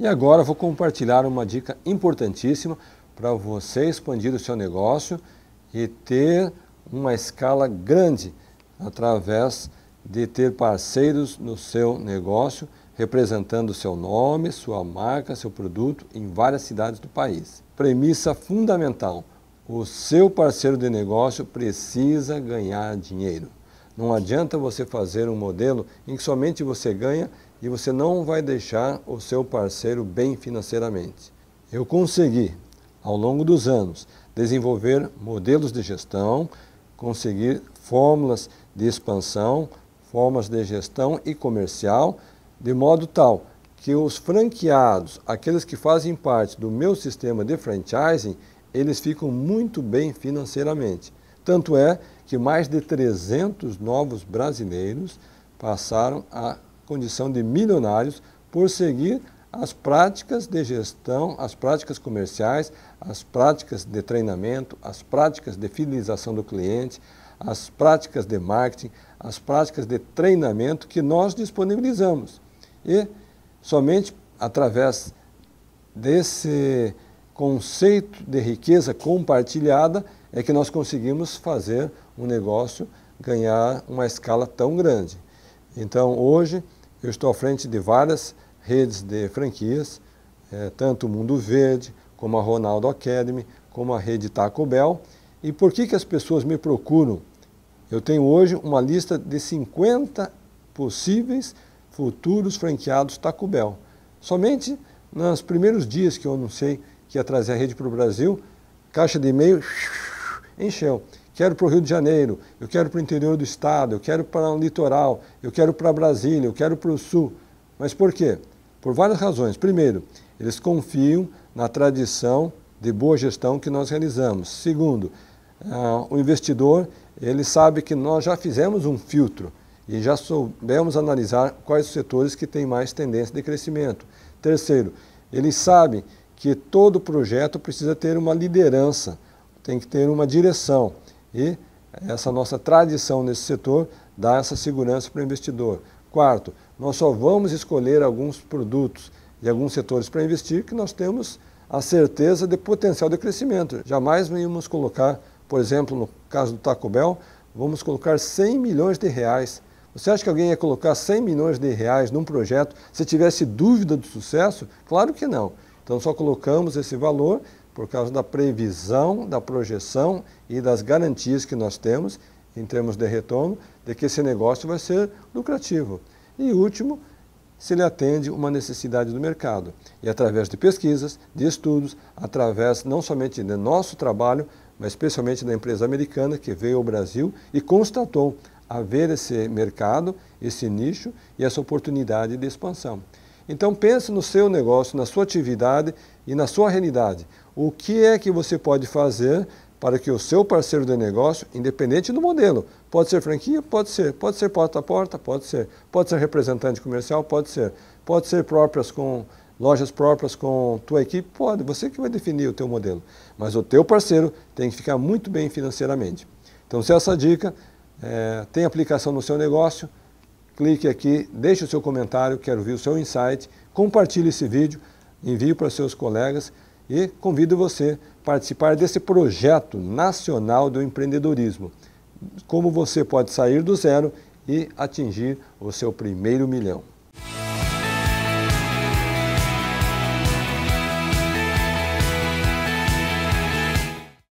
E agora vou compartilhar uma dica importantíssima para você expandir o seu negócio e ter uma escala grande através de ter parceiros no seu negócio representando seu nome, sua marca, seu produto em várias cidades do país. Premissa fundamental: o seu parceiro de negócio precisa ganhar dinheiro. Não adianta você fazer um modelo em que somente você ganha e você não vai deixar o seu parceiro bem financeiramente. Eu consegui, ao longo dos anos, desenvolver modelos de gestão, conseguir fórmulas de expansão, formas de gestão e comercial, de modo tal que os franqueados, aqueles que fazem parte do meu sistema de franchising, eles ficam muito bem financeiramente. Tanto é que mais de 300 novos brasileiros passaram a condição de milionários por seguir as práticas de gestão, as práticas comerciais, as práticas de treinamento, as práticas de fidelização do cliente, as práticas de marketing, as práticas de treinamento que nós disponibilizamos. E somente através desse conceito de riqueza compartilhada é que nós conseguimos fazer um negócio ganhar uma escala tão grande. Então, hoje, eu estou à frente de várias redes de franquias, é, tanto o Mundo Verde, como a Ronaldo Academy, como a rede Taco Bell. E por que, que as pessoas me procuram? Eu tenho hoje uma lista de 50 possíveis futuros franqueados Taco Bell. Somente nos primeiros dias que eu anunciei que ia trazer a rede para o Brasil, caixa de e-mail encheu. Quero para o Rio de Janeiro, eu quero para o interior do estado, eu quero para o litoral, eu quero para Brasília, eu quero para o sul. Mas por quê? Por várias razões. Primeiro, eles confiam na tradição de boa gestão que nós realizamos. Segundo, uh, o investidor ele sabe que nós já fizemos um filtro e já soubemos analisar quais os setores que têm mais tendência de crescimento. Terceiro, eles sabem que todo projeto precisa ter uma liderança, tem que ter uma direção. E essa nossa tradição nesse setor dá essa segurança para o investidor. Quarto, nós só vamos escolher alguns produtos e alguns setores para investir que nós temos a certeza de potencial de crescimento. Jamais vamos colocar, por exemplo, no caso do Taco Bell, vamos colocar 100 milhões de reais. Você acha que alguém ia colocar 100 milhões de reais num projeto se tivesse dúvida do sucesso? Claro que não. Então só colocamos esse valor por causa da previsão, da projeção e das garantias que nós temos em termos de retorno de que esse negócio vai ser lucrativo. E último, se ele atende uma necessidade do mercado. E através de pesquisas, de estudos, através não somente do nosso trabalho, mas especialmente da empresa americana que veio ao Brasil e constatou haver esse mercado, esse nicho e essa oportunidade de expansão. Então pense no seu negócio, na sua atividade e na sua realidade. O que é que você pode fazer para que o seu parceiro de negócio, independente do modelo, pode ser franquia? Pode ser. Pode ser porta a porta? Pode ser. Pode ser representante comercial? Pode ser. Pode ser próprias com lojas próprias com tua equipe? Pode. Você que vai definir o teu modelo. Mas o teu parceiro tem que ficar muito bem financeiramente. Então, se essa dica é, tem aplicação no seu negócio, clique aqui, deixe o seu comentário, quero ver o seu insight, compartilhe esse vídeo, envie para seus colegas e convido você a participar desse projeto nacional do empreendedorismo. Como você pode sair do zero e atingir o seu primeiro milhão.